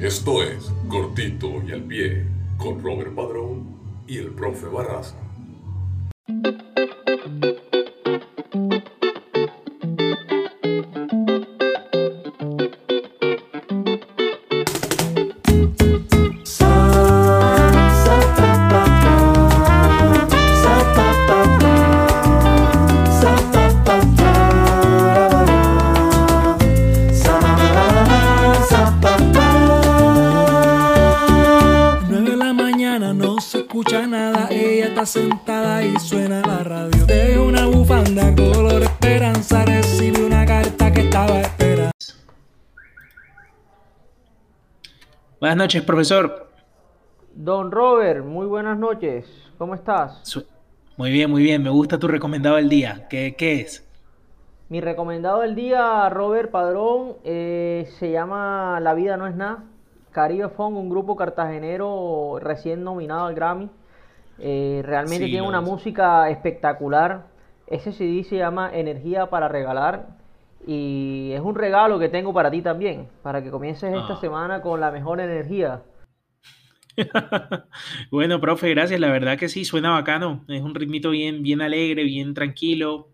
Esto es Cortito y al Pie con Robert Padrón y el profe Barraza. Buenas noches, profesor. Don Robert, muy buenas noches. ¿Cómo estás? Muy bien, muy bien. Me gusta tu recomendado del día. ¿Qué, qué es? Mi recomendado del día, Robert Padrón, eh, se llama La vida no es nada. Caribe Funk, un grupo cartagenero recién nominado al Grammy. Eh, realmente Sí, tiene una es. música espectacular. Ese CD se llama Energía para regalar. Y es un regalo que tengo para ti también, para que comiences esta Ah. semana con la mejor energía. Bueno, profe, gracias. La verdad que sí, suena bacano. Es un ritmito bien, bien alegre, bien tranquilo.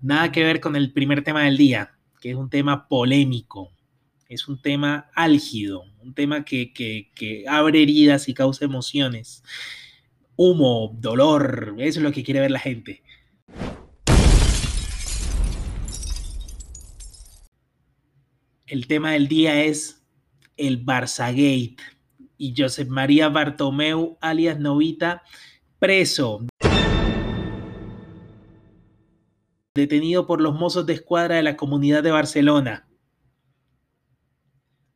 Nada que ver con el primer tema del día, que es un tema polémico. Es un tema álgido, un tema que, que- que abre heridas y causa emociones. Humo, dolor, eso es lo que quiere ver la gente. El tema del día es el Barzagate y Josep María Bartomeu, alias Novita, preso. Detenido por los mozos de escuadra de la comunidad de Barcelona.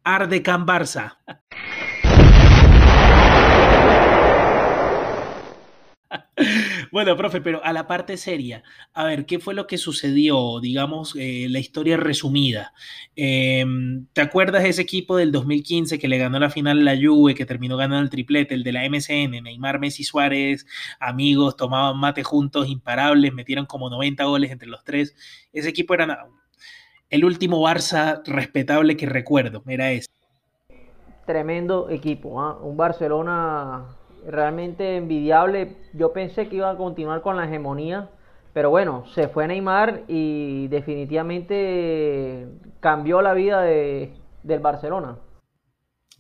Arde Can Barça. Bueno, profe, pero a la parte seria, a ver, ¿qué fue lo que sucedió? Digamos, eh, la historia resumida. Eh, ¿Te acuerdas de ese equipo del 2015 que le ganó la final a la Juve, que terminó ganando el triplete, el de la MSN, Neymar, Messi, Suárez, amigos, tomaban mate juntos, imparables, metieron como 90 goles entre los tres? Ese equipo era el último Barça respetable que recuerdo, era ese. Tremendo equipo, ¿ah? Un Barcelona realmente envidiable. Yo pensé que iba a continuar con la hegemonía, pero bueno, se fue Neymar y definitivamente cambió la vida de, del Barcelona.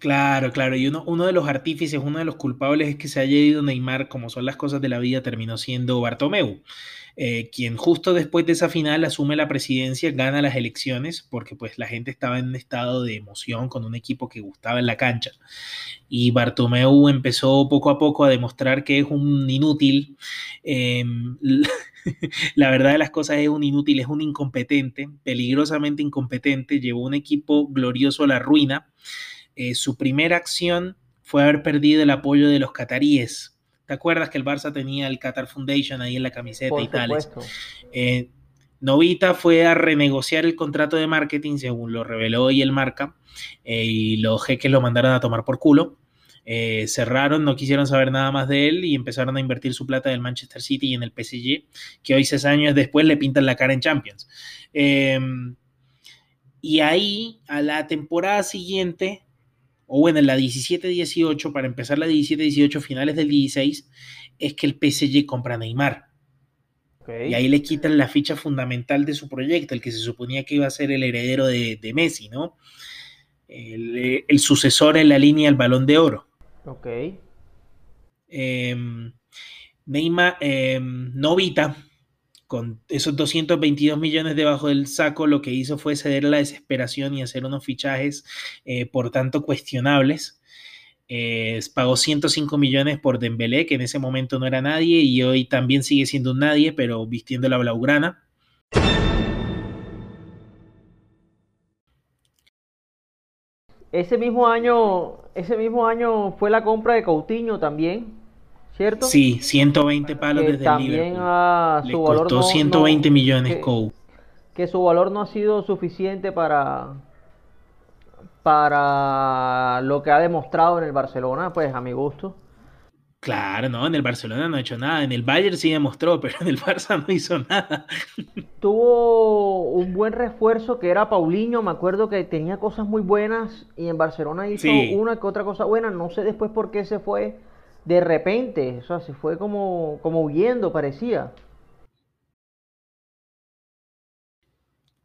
Claro, claro, y uno, de los artífices, uno de los culpables es que se haya ido Neymar, como son las cosas de la vida, terminó siendo Bartomeu, eh, quien justo después de esa final asume la presidencia, gana las elecciones, porque pues la gente estaba en estado de emoción con un equipo que gustaba en la cancha. Y Bartomeu empezó poco a poco a demostrar que es un inútil. eh, la verdad de las cosas es un inútil, es un incompetente, peligrosamente incompetente, llevó un equipo glorioso a la ruina. Eh, su primera acción fue haber perdido el apoyo de los cataríes. ¿Te acuerdas que el Barça tenía el Qatar Foundation ahí en la camiseta Por y tales? Eh, Novita fue a renegociar el contrato de marketing, según lo reveló hoy el marca, eh, y los jeques lo mandaron a tomar por culo. Eh, cerraron, no quisieron saber nada más de él y empezaron a invertir su plata en el Manchester City y en el PSG, que hoy, seis años después, le pintan la cara en Champions. Eh, y ahí, a la temporada siguiente, o bueno, en la 17-18, para empezar la 17-18, finales del 16, es que el PSG compra a Neymar. Y ahí le quitan la ficha fundamental de su proyecto, el que se suponía que iba a ser el heredero de, de Messi, ¿no? El, el sucesor en la línea del balón de oro. Ok. Eh, Neymar, eh, Novita, con esos 222 millones debajo del saco, lo que hizo fue ceder la desesperación y hacer unos fichajes, eh, por tanto, cuestionables. Eh, pagó 105 millones por Dembélé, que en ese momento no era nadie y hoy también sigue siendo un nadie, pero vistiendo la blaugrana. Ese mismo año, ese mismo año fue la compra de Coutinho también, ¿cierto? Sí, 120 palos Que desde el también Liverpool. a Le su valor costó no- 120 no- millones que- que su valor no ha sido suficiente para para lo que ha demostrado en el Barcelona, pues a mi gusto. Claro, no, en el Barcelona no ha hecho nada. En el Bayern sí demostró, pero en el Barça no hizo nada. Tuvo un buen refuerzo que era Paulinho, me acuerdo que tenía cosas muy buenas y en Barcelona hizo una que otra cosa buena. No sé después por qué se fue de repente, o sea, se fue como, como huyendo, parecía.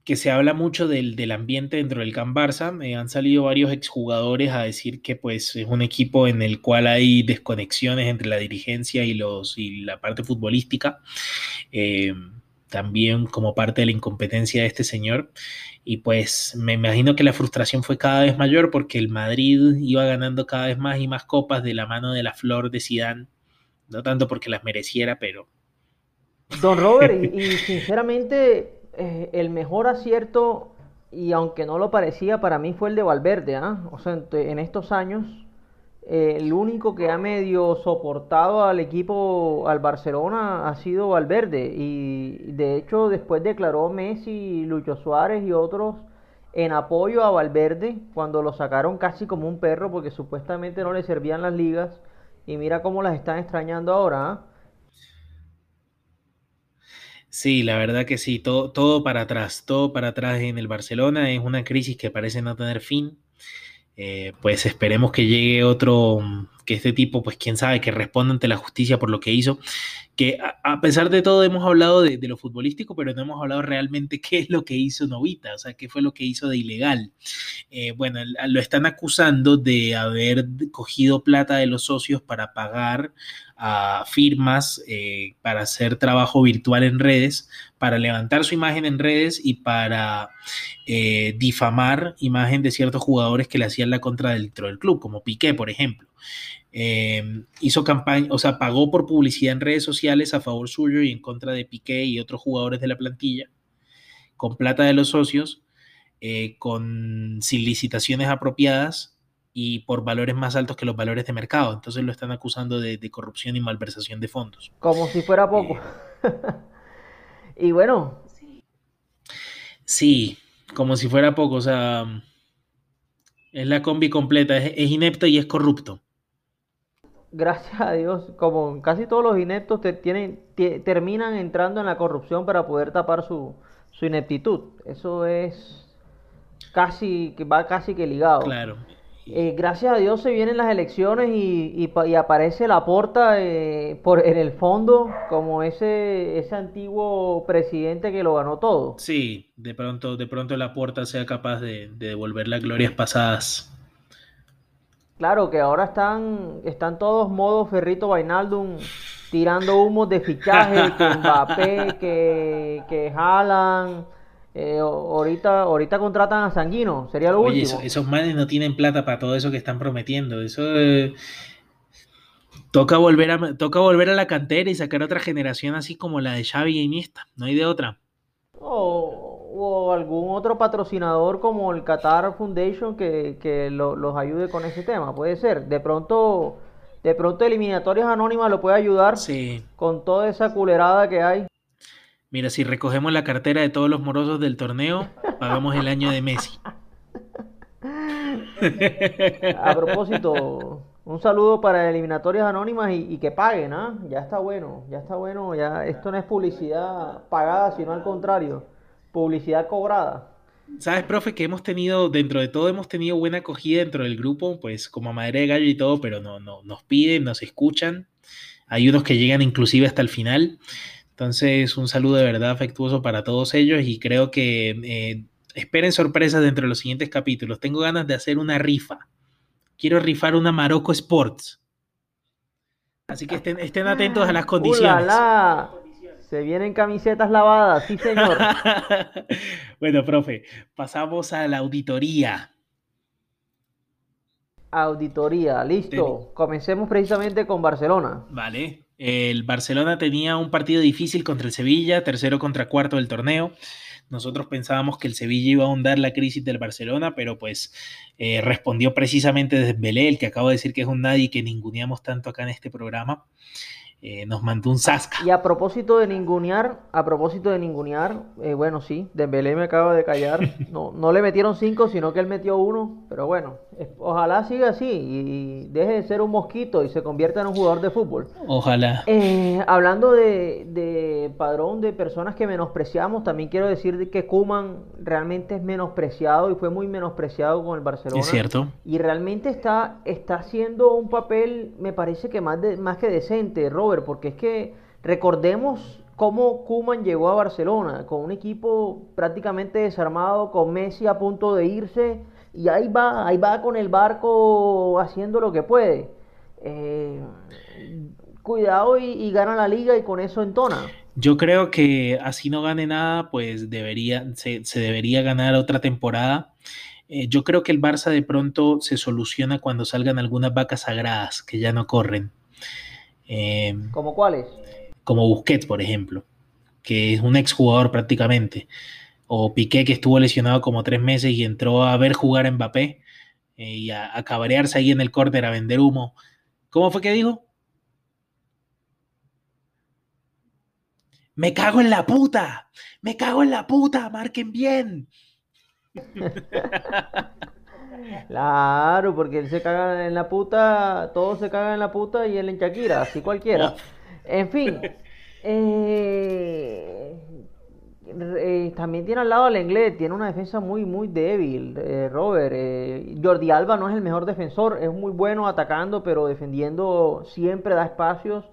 que se habla mucho del, del, ambiente dentro del Camp Barça. Han salido varios exjugadores a decir que pues, es un equipo en el cual hay desconexiones entre la dirigencia y, los, y la parte futbolística. Eh, también como parte de la incompetencia de este señor. Y pues me imagino que la frustración fue cada vez mayor porque el Madrid iba ganando cada vez más y más copas de la mano de la flor de Sidán. No tanto porque las mereciera, pero... Don Robert, y sinceramente eh, el mejor acierto, y aunque no lo parecía, para mí fue el de Valverde. ¿ah? O sea, en, estos años, eh, el único que ha medio soportado al equipo, al Barcelona, ha sido Valverde. Y de hecho, después declaró Messi, Lucho Suárez y otros en apoyo a Valverde cuando lo sacaron casi como un perro porque supuestamente no le servían las ligas. Y mira cómo las están extrañando ahora. ¿ah? Sí, la verdad que sí, todo, todo para atrás, todo para atrás en el Barcelona. Es una crisis que parece no tener fin. Eh, pues esperemos que llegue otro, que este tipo, pues quién sabe, que responda ante la justicia por lo que hizo. Que a, pesar de todo hemos hablado de, lo futbolístico, pero no hemos hablado realmente qué es lo que hizo Novita, o sea, qué fue lo que hizo de ilegal. Eh, bueno, lo están acusando de haber cogido plata de los socios para pagar a firmas eh, para hacer trabajo virtual en redes, para levantar su imagen en redes y para eh, difamar imagen de ciertos jugadores que le hacían la contra dentro del club, como Piqué, por ejemplo. Eh, hizo campaña, o sea, pagó por publicidad en redes sociales a favor suyo y en contra de Piqué y otros jugadores de la plantilla, con plata de los socios, con sin licitaciones apropiadas y por valores más altos que los valores de mercado. Entonces lo están acusando de, corrupción y malversación de fondos. Como si fuera poco. Eh, y bueno. Sí, como si fuera poco. O sea, es la combi completa. Es, inepto y es corrupto. Gracias a Dios, como casi todos los ineptos te tienen, terminan entrando en la corrupción para poder tapar su, su ineptitud. Eso es casi que va casi que ligado. Claro. Eh, gracias a Dios se vienen las elecciones y, aparece la porta eh, por, en el fondo como ese, ese antiguo presidente que lo ganó todo. Sí, de pronto, de pronto la porta sea capaz de, devolver las glorias pasadas. Claro, que ahora están, están todos modos Ferrito Bainaldum tirando humos de fichaje, que Mbappé, que, que Haaland eh, ahorita, ahorita contratan a Sanguino, sería lo último. esos manes no tienen plata para todo eso que están prometiendo. Eso eh, toca volver a toca volver a la cantera y sacar otra generación así como la de Xavi y Iniesta. No hay de otra. O, algún otro patrocinador como el Qatar Foundation que, los ayude con ese tema. Puede ser. De pronto, de pronto Eliminatorias Anónimas lo puede ayudar con toda esa culerada que hay. Mira, si recogemos la cartera de todos los morosos del torneo, pagamos el año de Messi. A propósito, un saludo para eliminatorias anónimas y, que paguen, ¿ah? Ya está bueno, ya está bueno, ya esto no es publicidad pagada, sino al contrario, publicidad cobrada. Sabes, profe, que hemos tenido, dentro de todo, hemos tenido buena acogida dentro del grupo, pues como madre de gallo y todo, pero no, no, nos piden, nos escuchan. Hay unos que llegan inclusive hasta el final. Entonces, un saludo de verdad afectuoso para todos ellos y creo que eh, esperen sorpresas dentro de los siguientes capítulos. Tengo ganas de hacer una rifa. Quiero rifar una Marocco Sports. Así que estén, estén atentos a las condiciones. Se vienen camisetas lavadas, sí señor. bueno, profe, pasamos a la auditoría. Auditoría, listo. Comencemos precisamente con Barcelona. Vale. El Barcelona tenía un partido difícil contra el Sevilla, tercero contra cuarto del torneo. Nosotros pensábamos que el Sevilla iba a ahondar la crisis del Barcelona, pero pues eh, respondió precisamente desde el que acabo de decir que es un nadie que ninguneamos tanto acá en este programa. Eh, nos mandó un sasca. Y a propósito de ningunear, a propósito de ningunear, eh, bueno, sí, Dembélé me acaba de callar. No, no le metieron cinco, sino que él metió uno, pero bueno, Ojalá siga así y deje de ser un mosquito y se convierta en un jugador de fútbol. Ojalá. Eh, hablando de, de, padrón de personas que menospreciamos, también quiero decir que Kuman realmente es menospreciado y fue muy menospreciado con el Barcelona. Es cierto. Y realmente está, está haciendo un papel, me parece que más, de, más que decente, Robert, porque es que recordemos cómo Kuman llegó a Barcelona, con un equipo prácticamente desarmado, con Messi a punto de irse y ahí va, ahí va con el barco haciendo lo que puede. Eh, cuidado y, gana la liga y con eso entona. Yo creo que así no gane nada, pues debería, se, debería ganar otra temporada. Eh, yo creo que el Barça de pronto se soluciona cuando salgan algunas vacas sagradas que ya no corren. Eh, ¿Como cuáles? Como Busquets, por ejemplo, que es un exjugador prácticamente o Piqué que estuvo lesionado como tres meses y entró a ver jugar a Mbappé eh, y a, cabrearse ahí en el córner a vender humo. ¿Cómo fue que dijo? Me cago en la puta, me cago en la puta, marquen bien. Claro, porque él se caga en la puta, todos se cagan en la puta y él en Shakira, así cualquiera. En fin, eh, eh, también tiene al lado al inglés, tiene una defensa muy, muy débil, eh, Robert. Eh, Jordi Alba no es el mejor defensor, es muy bueno atacando, pero defendiendo siempre da espacios.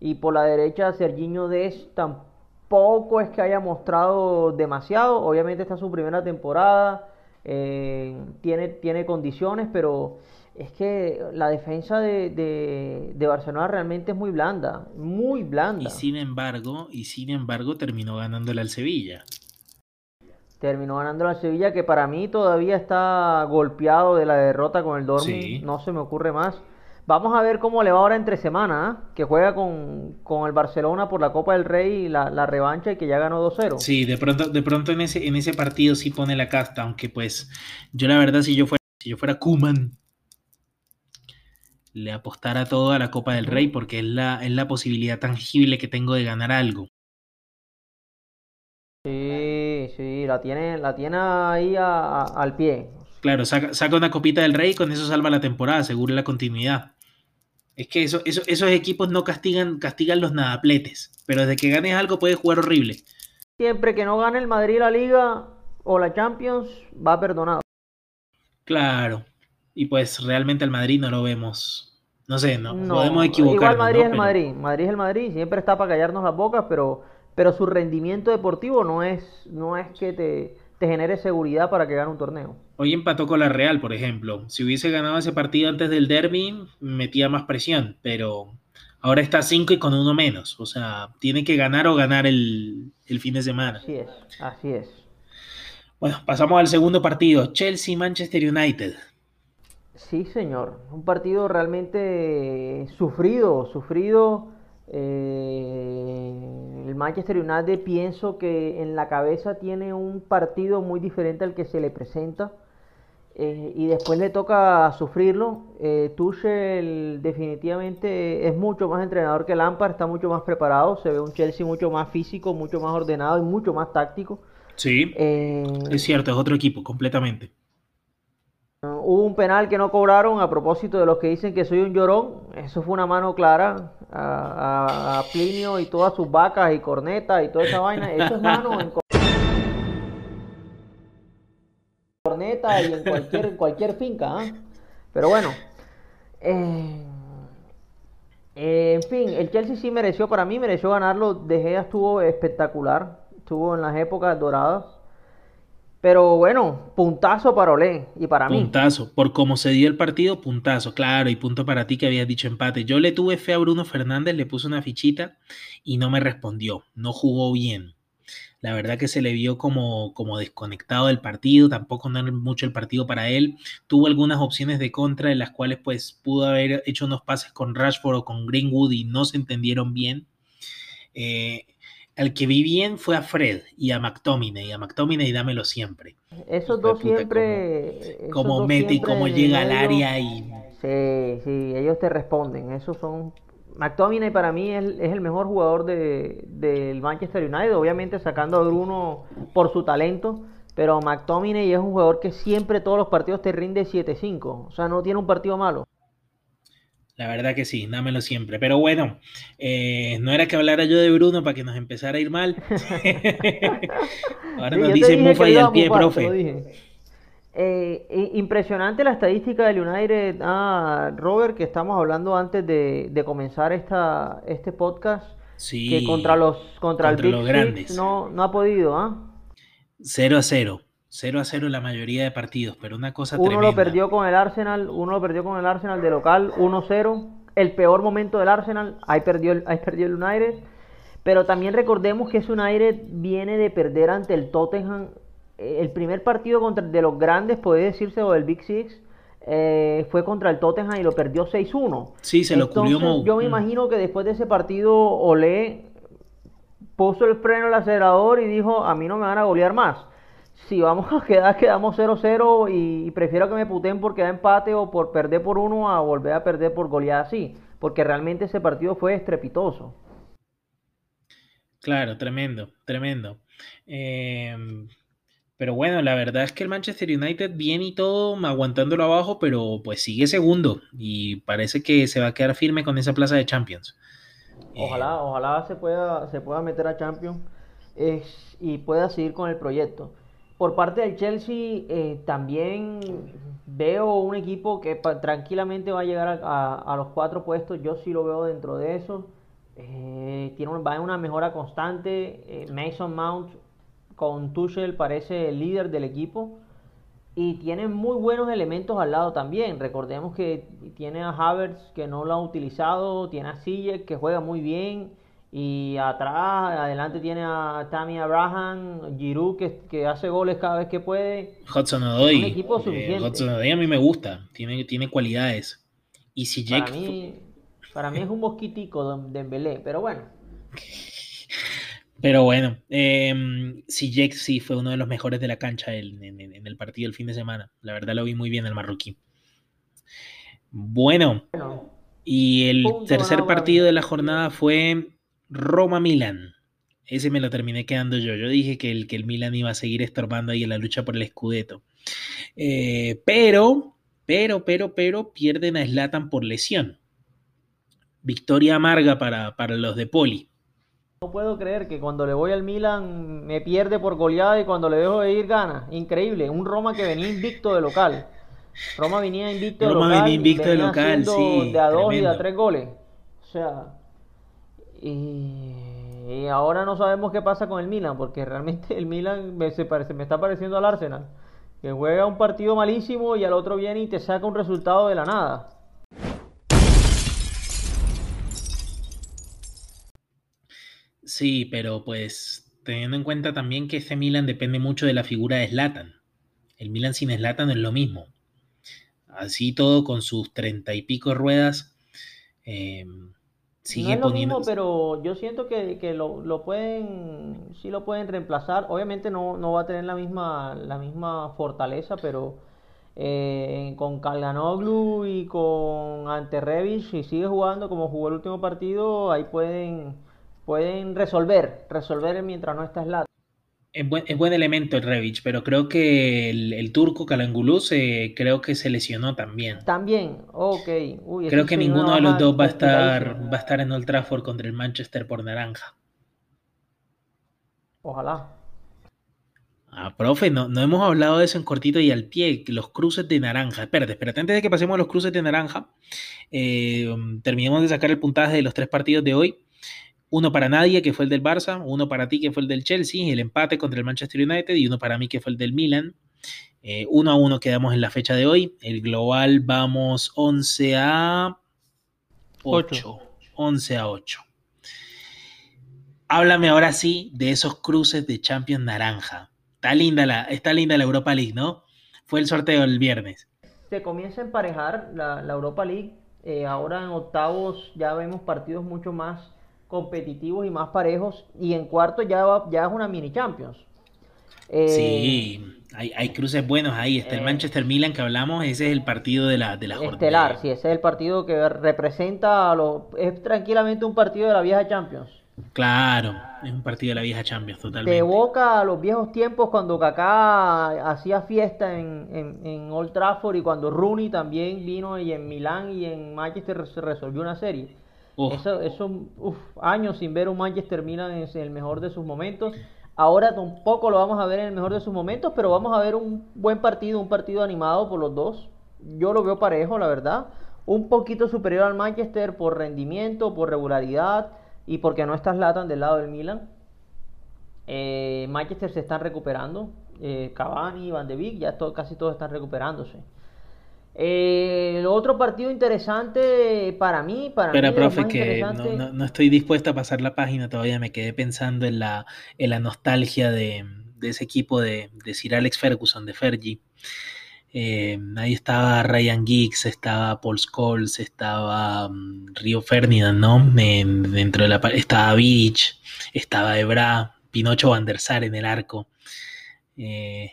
Y por la derecha, Serginho Des tampoco es que haya mostrado demasiado. Obviamente, esta es su primera temporada, tiene, tiene condiciones, pero es que la defensa de, Barcelona realmente es muy blanda, muy blanda. Y sin embargo, y sin embargo terminó ganándole al Sevilla. Terminó ganándole al Sevilla, que para mí todavía está golpeado de la derrota con el Dortmund. No se me ocurre más. Vamos a ver cómo le va ahora entre semana, ¿eh? que juega con, el Barcelona por la Copa del Rey, la, la revancha y que ya ganó 2-0. Sí, de pronto, de pronto en ese, en ese partido sí pone la casta, aunque pues yo la verdad si yo fuera, si yo fuera Kuman, le apostara todo a la Copa del Rey porque es la, es la posibilidad tangible que tengo de ganar algo. Sí, sí, la tiene, la tiene ahí al pie. Claro, saca, una copita del rey, con eso salva la temporada, asegura la continuidad. Es que eso, esos equipos no castigan, castigan los nadapletes, pero desde que ganes algo puedes jugar horrible. Siempre que no gane el Madrid la Liga o la Champions, va perdonado. Claro, y pues realmente el Madrid no lo vemos no sé, no, podemos equivocar. Igual Madrid es el Madrid, Madrid es el Madrid, siempre está para callarnos las bocas, pero, pero su rendimiento deportivo no es, no es que te, te genere seguridad para que gane un torneo. Hoy empató con la Real, por ejemplo. Si hubiese ganado ese partido antes del derby, metía más presión, pero ahora está 5 y con uno menos. O sea, tiene que ganar o ganar el, el fin de semana. Así es, así es. Bueno, pasamos al segundo partido. Chelsea-Manchester United. Sí, señor. Un partido realmente sufrido, sufrido. Eh, el Manchester United pienso que en la cabeza tiene un partido muy diferente al que se le presenta. Eh, y después le toca sufrirlo. Eh, Tuchel definitivamente es mucho más entrenador que Lampard, está mucho más preparado, se ve un Chelsea mucho más físico, mucho más ordenado y mucho más táctico. Sí, es cierto, es otro equipo completamente. Hubo un penal que no cobraron a propósito de los que dicen que soy un llorón. Eso fue una mano clara a, Plinio y todas sus vacas y cornetas y toda esa vaina. Eso es mano en corneta y en cualquier, cualquier finca. ¿ah? Pero bueno. Eh, en fin, el Chelsea sí mereció, para mí mereció ganarlo. De Gea estuvo espectacular. Estuvo en las épocas doradas pero bueno, puntazo para Olé y para mí. Puntazo, por cómo se dio el partido, puntazo, claro, y punto para ti que habías dicho empate. Yo le tuve fe a Bruno Fernández, le puse una fichita y no me respondió, no jugó bien. La verdad que se le vio como, como desconectado del partido, tampoco no era mucho el partido para él. Tuvo algunas opciones de contra en las cuales pues pudo haber hecho unos pases con Rashford o con Greenwood y no se entendieron bien. Eh, al que vi bien fue a Fred y a McTominay. A McTominay dámelo siempre. Esos dos siempre. Como, mete y cómo llega al área y. Sí, sí, ellos te responden. Esos son. McTominay para mí es, el mejor jugador del Manchester United. Obviamente sacando a Bruno por su talento. pero McTominay es un jugador que siempre todos los partidos te rinde 7-5, o sea, no tiene un partido malo. La verdad que sí, dámelo siempre. Pero bueno, eh, no era que hablara yo de Bruno para que nos empezara a ir mal. Ahora nos dice Mufa y al pie, profe. Eh, impresionante la estadística del United, ah, Robert, que estamos hablando antes de, comenzar esta, este podcast. Sí, que contra los contra, el los grandes. no, no ha podido, ¿ah? 0 a 0. 0 a 0 la mayoría de partidos, pero una cosa uno lo perdió con el Arsenal, uno lo perdió con el Arsenal de local, 1-0. El peor momento del Arsenal, ahí perdió, el, ahí perdió el United. Pero también recordemos que ese United viene de perder ante el Tottenham. Eh, el primer partido contra, de los grandes, puede decirse, o del Big Six, eh, fue contra el Tottenham y lo perdió 6-1. Sí, se lo cubrió Yo me mm. imagino que después de ese partido, Olé puso el freno al acelerador y dijo: A mí no me van a golear más si vamos a quedar, quedamos 0-0 y, prefiero que me puten porque da empate o por perder por uno a volver a perder por goleada así, porque realmente ese partido fue estrepitoso. Claro, tremendo, tremendo. Em, pero bueno, la verdad es que el Manchester United viene y todo aguantándolo abajo, pero pues sigue segundo y parece que se va a quedar firme con esa plaza de Champions. Ojalá, ojalá se pueda, se pueda meter a Champions y pueda seguir con el proyecto. Por parte del Chelsea, eh, también veo un equipo que tranquilamente va a llegar a, los cuatro puestos. Yo sí lo veo dentro de eso. Eh, tiene va en una mejora constante. Eh, Mason Mount con Tuchel parece el líder del equipo. Y tiene muy buenos elementos al lado también. Recordemos que tiene a Havertz que no lo ha utilizado. Tiene a Sille que juega muy bien. Y atrás, adelante tiene a Tammy Abraham, Giroud que, que, hace goles cada vez que puede. Hudson Odoi. Un equipo eh, Hudson Odoi a mí me gusta, tiene, tiene cualidades. Y si Jack... Para mí, para mí es un mosquitico de Dembélé, pero bueno. Pero bueno, eh, si Jack sí fue uno de los mejores de la cancha en, en, el partido el fin de semana. La verdad lo vi muy bien el marroquí. Bueno, y el tercer partido de la jornada fue Roma-Milan. Ese me lo terminé quedando yo. Yo dije que el, que el Milan iba a seguir estorbando ahí en la lucha por el Scudetto. Eh, pero, pero, pero, pero, pierden a Slatan por lesión. Victoria amarga para, para los de Poli. No puedo creer que cuando le voy al Milan me pierde por goleada y cuando le dejo de ir gana. Increíble. Un Roma que venía invicto de local. Roma venía invicto de local. Venía invicto de local, sí. De a dos y a tres goles. O sea, y, ahora no sabemos qué pasa con el Milan, porque realmente el Milan me, se me está pareciendo al Arsenal, que juega un partido malísimo y al otro viene y te saca un resultado de la nada. Sí, pero pues teniendo en cuenta también que este Milan depende mucho de la figura de Slatan. El Milan sin Slatan es lo mismo. Así todo con sus treinta y pico ruedas. Eh, no es lo mismo, pero yo siento que, que lo, lo, pueden, sí lo pueden reemplazar. Obviamente no, no va a tener la misma, la misma fortaleza, pero eh, con Kalganoglu y con Ante si sigue jugando como jugó el último partido, ahí pueden, pueden resolver, resolver mientras no está Slata es buen, buen, elemento el Revich, pero creo que el, turco Kalangulus creo que se lesionó también. También, ok. creo que ninguno de los dos va a estar va a estar en Old Trafford contra el Manchester por naranja. Ojalá. Ah, profe, no, no hemos hablado de eso en cortito y al pie, los cruces de naranja. Espérate, espérate, antes de que pasemos a los cruces de naranja, eh, terminemos de sacar el puntaje de los tres partidos de hoy uno para nadie, que fue el del Barça, uno para ti, que fue el del Chelsea, el empate contra el Manchester United, y uno para mí, que fue el del Milan. Eh, uno a uno quedamos en la fecha de hoy. El global vamos 11 a 8. 11 a 8. Háblame ahora sí de esos cruces de Champions naranja. Está linda la, está linda la Europa League, ¿no? Fue el sorteo el viernes. Se comienza a emparejar la, Europa League. Eh, ahora en octavos ya vemos partidos mucho más competitivos y más parejos. Y en cuarto ya, ya es una mini Champions. Eh, sí, hay, cruces buenos ahí. Está el eh, Manchester Milan que hablamos, ese es el partido de la, de la jornada. Estelar, sí, ese es el partido que representa a los. Es tranquilamente un partido de la vieja Champions. Claro, es un partido de la vieja Champions, Te totalmente. evoca a los viejos tiempos cuando Kaká hacía fiesta en, en, en Old Trafford y cuando Rooney también vino y en Milán y en Manchester se resolvió una serie. Uf. Eso, eso uf, años sin ver un Manchester Milan en el mejor de sus momentos. Ahora tampoco lo vamos a ver en el mejor de sus momentos, pero vamos a ver un buen partido, un partido animado por los dos. Yo lo veo parejo, la verdad. Un poquito superior al Manchester por rendimiento, por regularidad y porque no está Zlatan del lado del Milan. Eh, Manchester se están recuperando. Eh, Cavani, Van de Beek, ya casi todos están recuperándose. Eh, el otro partido interesante para mí, para mí de los profe, que no, interesantes- no- no estoy dispuesta a pasar la página todavía. Me quedé pensando en la, en la nostalgia de, de ese equipo de, de Sir Alex Ferguson, de Fergie. Eh, ahí estaba Ryan Giggs, estaba Paul Scholes, estaba mm, Rio Ferdinand, ¿no? En- dentro de la estaba Vidic, estaba Ebra, Pinocho Van der Sar en el arco. Eh,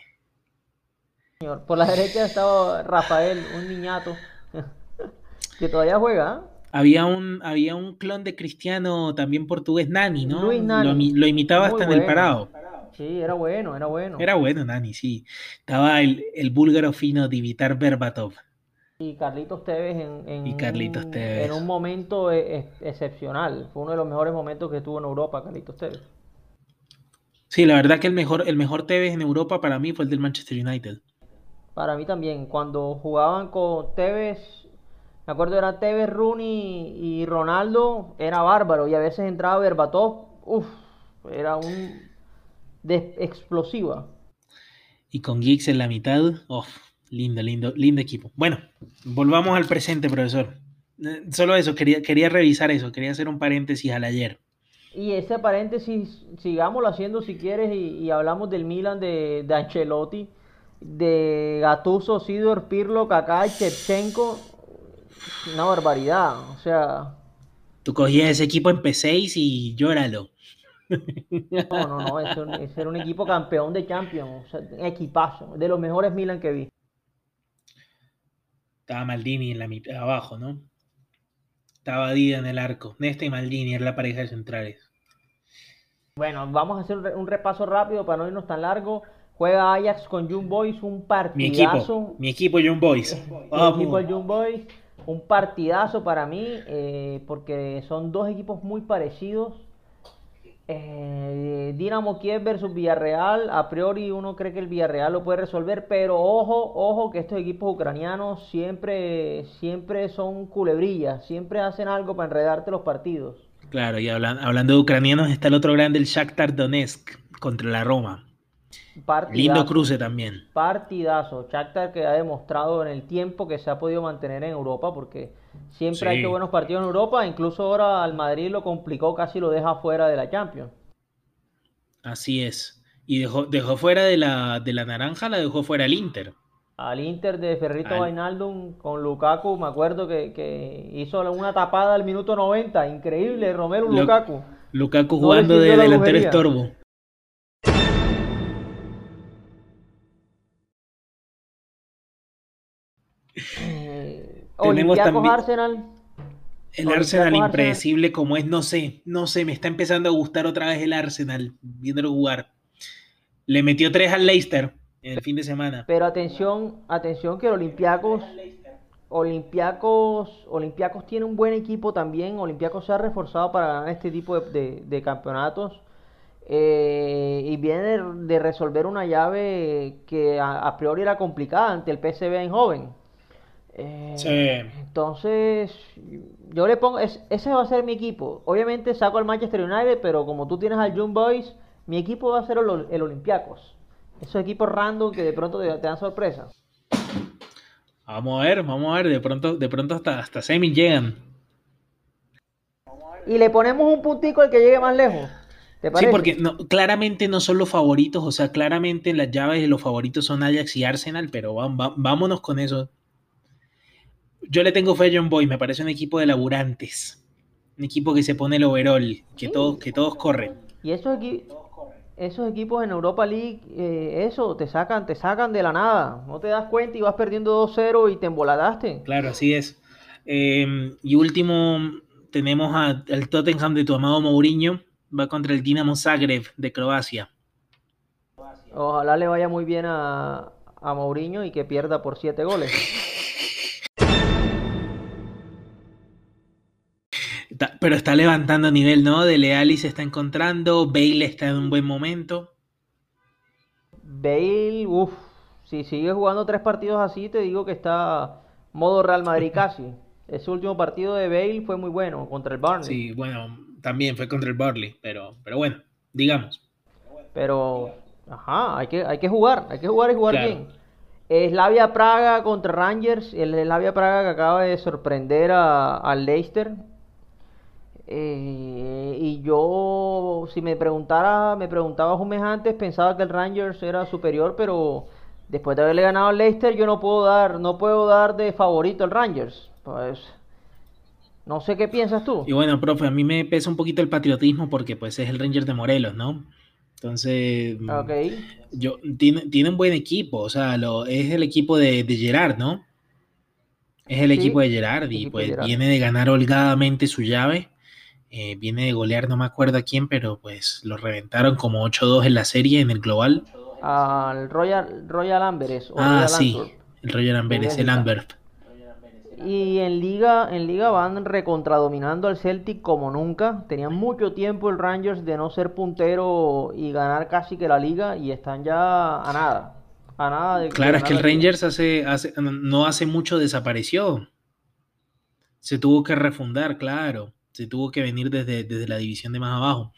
señor. Por la derecha estaba Rafael, un niñato que todavía juega. ¿ah? Había un, había un clon de Cristiano también portugués, Nani, ¿no? Luis Nani. Lo, imi- lo imitaba Muy hasta en el parado. Sí, era bueno, era bueno. Era bueno, Nani, sí. Estaba el, el búlgaro fino Divitar Berbatov. Y Carlitos Tevez en, en Y Carlitos un, Tevez. en un momento e- e- excepcional. Fue uno de los mejores momentos que estuvo en Europa, Carlitos Tevez. Sí, la verdad que el mejor, el mejor Tevez en Europa para mí fue el del Manchester United. Para mí también, cuando jugaban con Tevez, me acuerdo era Tevez, Rooney y Ronaldo, era bárbaro. Y a veces entraba Berbatov, uff, era un de explosiva. Y con Giggs en la mitad, oh, lindo, lindo, lindo equipo. Bueno, volvamos al presente, profesor. Eh, Solo eso, quería, quería revisar eso, quería hacer un paréntesis al ayer. Y ese paréntesis, sigámoslo haciendo si quieres y, y hablamos del Milan de, de Ancelotti, de Gattuso, Sidor, Pirlo, Kaká, Shevchenko. Una barbaridad, o sea, Tú cogías ese equipo en P6 y llóralo. no, no, no, ese, ese era un equipo campeón de Champions, o sea, equipazo, de los mejores Milan que vi. Estaba Maldini en la mitad, abajo, ¿no? Estaba Dida en el arco. Nesta y Maldini era la pareja de centrales. Bueno, vamos a hacer un repaso rápido para no irnos tan largo. Juega Ajax con Young Boys, un Mi partidazo. equipo, mi equipo Young Boys. Vamos. equipo Young Boys, un partidazo para mí, eh, porque son dos equipos muy parecidos. Eh, Dinamo Kiev versus Villarreal, a priori uno cree que el Villarreal lo puede resolver, pero ojo, ojo que estos equipos ucranianos siempre, siempre son culebrillas, siempre hacen algo para enredarte los partidos. Claro, y hablan- hablando de ucranianos, está el otro grande, el Shakhtar Donetsk, contra la Roma. Partidazo. Lindo cruce también. Partidazo. Shakhtar que ha demostrado en el tiempo que se ha podido mantener en Europa porque siempre ha Sí. hecho buenos partidos en Europa. Incluso ahora al Madrid lo complicó, casi lo deja fuera de la Champions. Así es. Y dejó, dejó fuera de la, de la naranja, la dejó fuera el Inter. Al Inter de Ferrito Al- Wijnaldum con Lukaku, me acuerdo que, que hizo una tapada al minuto 90. Increíble, Romelu Lo- Lukaku. Lukaku No jugando de delantero estorbo. Tenemos también- Arsenal. El Arsenal Arsenal. impredecible como es, no sé, no sé, me está empezando a gustar otra vez el Arsenal, viéndolo jugar. Le metió tres al Leicester en el fin de semana. Pero atención, atención que el Olympiacos, Olympiacos, Olympiacos tiene un buen equipo también. Olympiacos se ha reforzado para ganar este tipo de, de- de campeonatos. Eh, y viene de, de resolver una llave que a, a priori era complicada ante el PSV Eindhoven. Eh, Sí. Entonces, yo le pongo, es- ese va a ser mi equipo. Obviamente saco al Manchester United, pero como tú tienes al Young Boys, mi equipo va a ser el, el Olympiacos. Esos equipos random que de pronto te, te dan sorpresa. Vamos a ver, vamos a ver, de pronto, de pronto hasta, hasta semi llegan. Y le ponemos un puntico al que llegue más lejos. ¿Te Sí, porque no, claramente no son los favoritos, o sea, claramente en las llaves los favoritos son Ajax y Arsenal, pero va- va- vámonos con eso. Yo le tengo fe a John Boy, me parece un equipo de laburantes, un equipo que se pone el overall, que Sí. todos, que todos corren. Y esos, equi- esos equipos en Europa League, eh, eso, te sacan, te sacan de la nada. No te das cuenta y vas perdiendo 2-0 y te emboladaste. Claro, así es. Eh, y último, tenemos a- al Tottenham de tu amado Mourinho, Va contra el Dinamo Zagreb de Croacia. Ojalá le vaya muy bien a, a Mourinho y que pierda por siete goles. pero está levantando nivel, ¿no? De Leali se está encontrando, Bale está en un buen momento. Bale, uff, si sigue jugando tres partidos así, te digo que está modo Real Madrid casi. Ese último partido de Bale fue muy bueno contra el Barney. Sí, bueno, también fue contra el Barley, pero, pero bueno, digamos. Pero, ajá, hay que, hay que jugar, hay que jugar y jugar bien. Slavia Praga contra Rangers, el Slavia Praga que acaba de sorprender al Leicester. Eh, y yo, si me preguntara, me preguntaba un mes antes, pensaba que el Rangers era superior, pero después de haberle ganado al Leicester, yo no puedo dar, no puedo dar de favorito al Rangers. Pues no sé qué piensas tú. Y bueno, profe, a mí me pesa un poquito el patriotismo porque pues es el Rangers de Morelos, ¿no? Entonces, okay. yo, tiene, tiene, un buen equipo, o sea, lo, es el equipo de, de Gerard, ¿no? Es el equipo de Gerard y pues viene de ganar holgadamente su llave. Eh, viene de golear, no me acuerdo a quién, pero pues lo reventaron como 8-2 en la serie, en el global. Al Royal, Royal Amberes. ah, sí, el Royal Amberes, el Antwerp. Y en liga, en liga van recontradominando al Celtic como nunca. Tenían mucho tiempo el Rangers de no ser puntero y ganar casi que la liga y están ya a nada. A nada de Claro, es que el Rangers hace, hace, no hace mucho desapareció. Se tuvo que refundar, claro. Se tuvo que venir desde, desde la división de más abajo.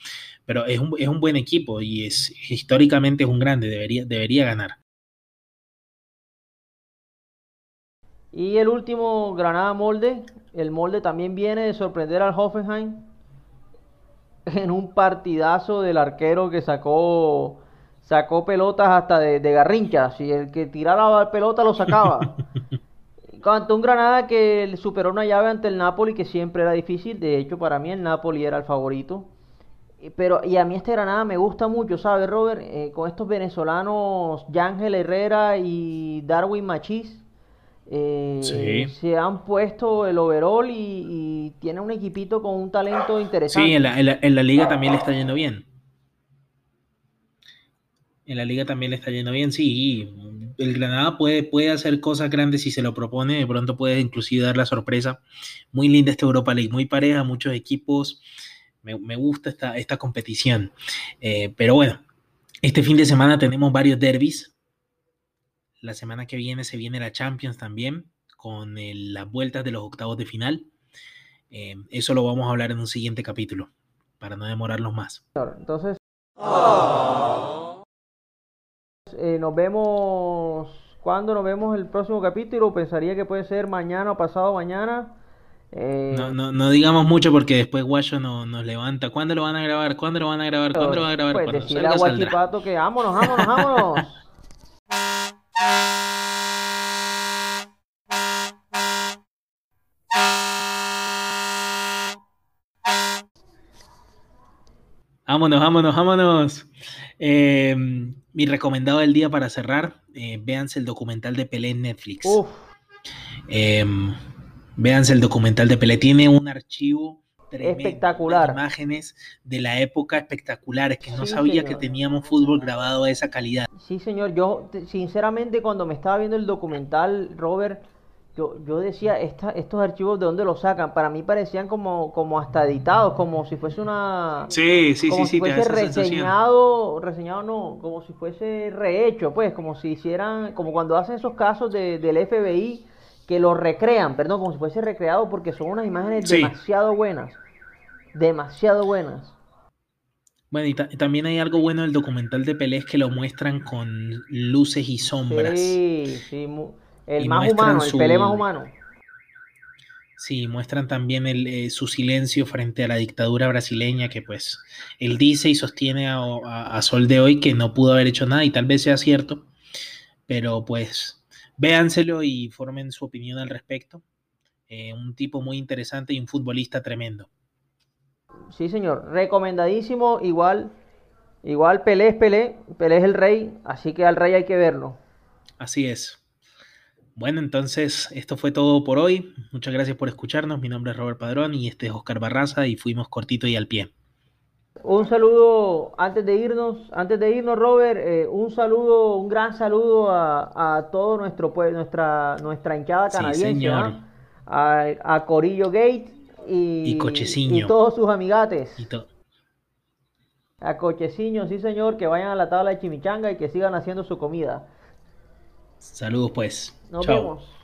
Pero es un, es un buen equipo y es históricamente es un grande, debería, debería ganar. Y el último, Granada Molde. El Molde también viene de sorprender al Hoffenheim en un partidazo del arquero que sacó sacó pelotas hasta de, de garrincha. Si el que tirara la pelota lo sacaba. Cantó un Granada que superó una llave ante el Napoli que siempre era difícil. De hecho, para mí el Napoli era el favorito. Pero, y a mí este Granada me gusta mucho, ¿sabes, Robert? Eh, con estos venezolanos, Yángel Herrera y Darwin Machís eh, se han puesto el overall y, tiene un equipito con un talento interesante. Sí, en la, liga también le está yendo bien. En la liga también le está yendo bien, sí. El Granada puede, puede hacer cosas grandes si se lo propone. De pronto puede inclusive dar la sorpresa. Muy linda esta Europa League, muy pareja, muchos equipos. Me, gusta esta, esta competición. Eh, pero bueno, este fin de semana tenemos varios derbis la semana que viene se viene la Champions también, con las vueltas de los octavos de final. Eh, eso lo vamos a hablar en un siguiente capítulo, para no demorarnos más. Entonces, eh, nos vemos. ¿Cuándo nos vemos el próximo capítulo? Pensaría que puede ser mañana o pasado mañana. Eh, no, no, no, digamos mucho porque después Guayo no, nos levanta. ¿Cuándo lo van a grabar? ¿Cuándo lo van a grabar? ¿Cuándo lo van a grabar? Pues decirle a Guachipato que vámonos, vámonos, vámonos. Vámonos, vámonos, vámonos. Em, mi recomendado del día para cerrar, eh, véanse el documental de Pelé en Netflix. Eh, véanse el documental de Pelé. Tiene un archivo espectacular. imágenes de la época espectaculares, que no sabía que teníamos fútbol grabado a esa calidad. Sí, señor. Yo, sinceramente, cuando me estaba viendo el documental, Robert, yo, decía, estos archivos de dónde los sacan, para mí parecían como, como hasta editados, como si fuese una... Sí, sí, como sí, si fuese reseñado, reseñado no, como si fuese rehecho, pues, como si hicieran, como cuando hacen esos casos de, del FBI que lo recrean, perdón, como si fuese recreado porque son unas imágenes demasiado buenas, demasiado buenas. Bueno, y, también hay algo bueno del documental de Pelé que lo muestran con luces y sombras. Sí, sí, el más humano, el Pelé más humano. Sí, muestran también eh, su silencio frente a la dictadura brasileña, que pues él dice y sostiene a, sol de hoy que no pudo haber hecho nada y tal vez sea cierto, pero pues véanselo y formen su opinión al respecto. Eh, un tipo muy interesante y un futbolista tremendo. Sí, señor, recomendadísimo, igual, igual Pelé es Pelé, Pelé es el rey, así que al rey hay que verlo. Así es. Bueno, entonces esto fue todo por hoy. Muchas gracias por escucharnos. Mi nombre es Robert Padrón y este es Oscar Barraza y fuimos cortito y al pie. Un saludo antes de irnos, antes de irnos, Robert, eh, un saludo, un gran saludo a, a todo nuestro pues, nuestra nuestra hinchada canadiense, ¿ah? a, a, Corillo Gate y, y, y todos sus amigates. a Cocheciño, sí señor, que vayan a la tabla de chimichanga y que sigan haciendo su comida. Saludos pues. Nos vemos.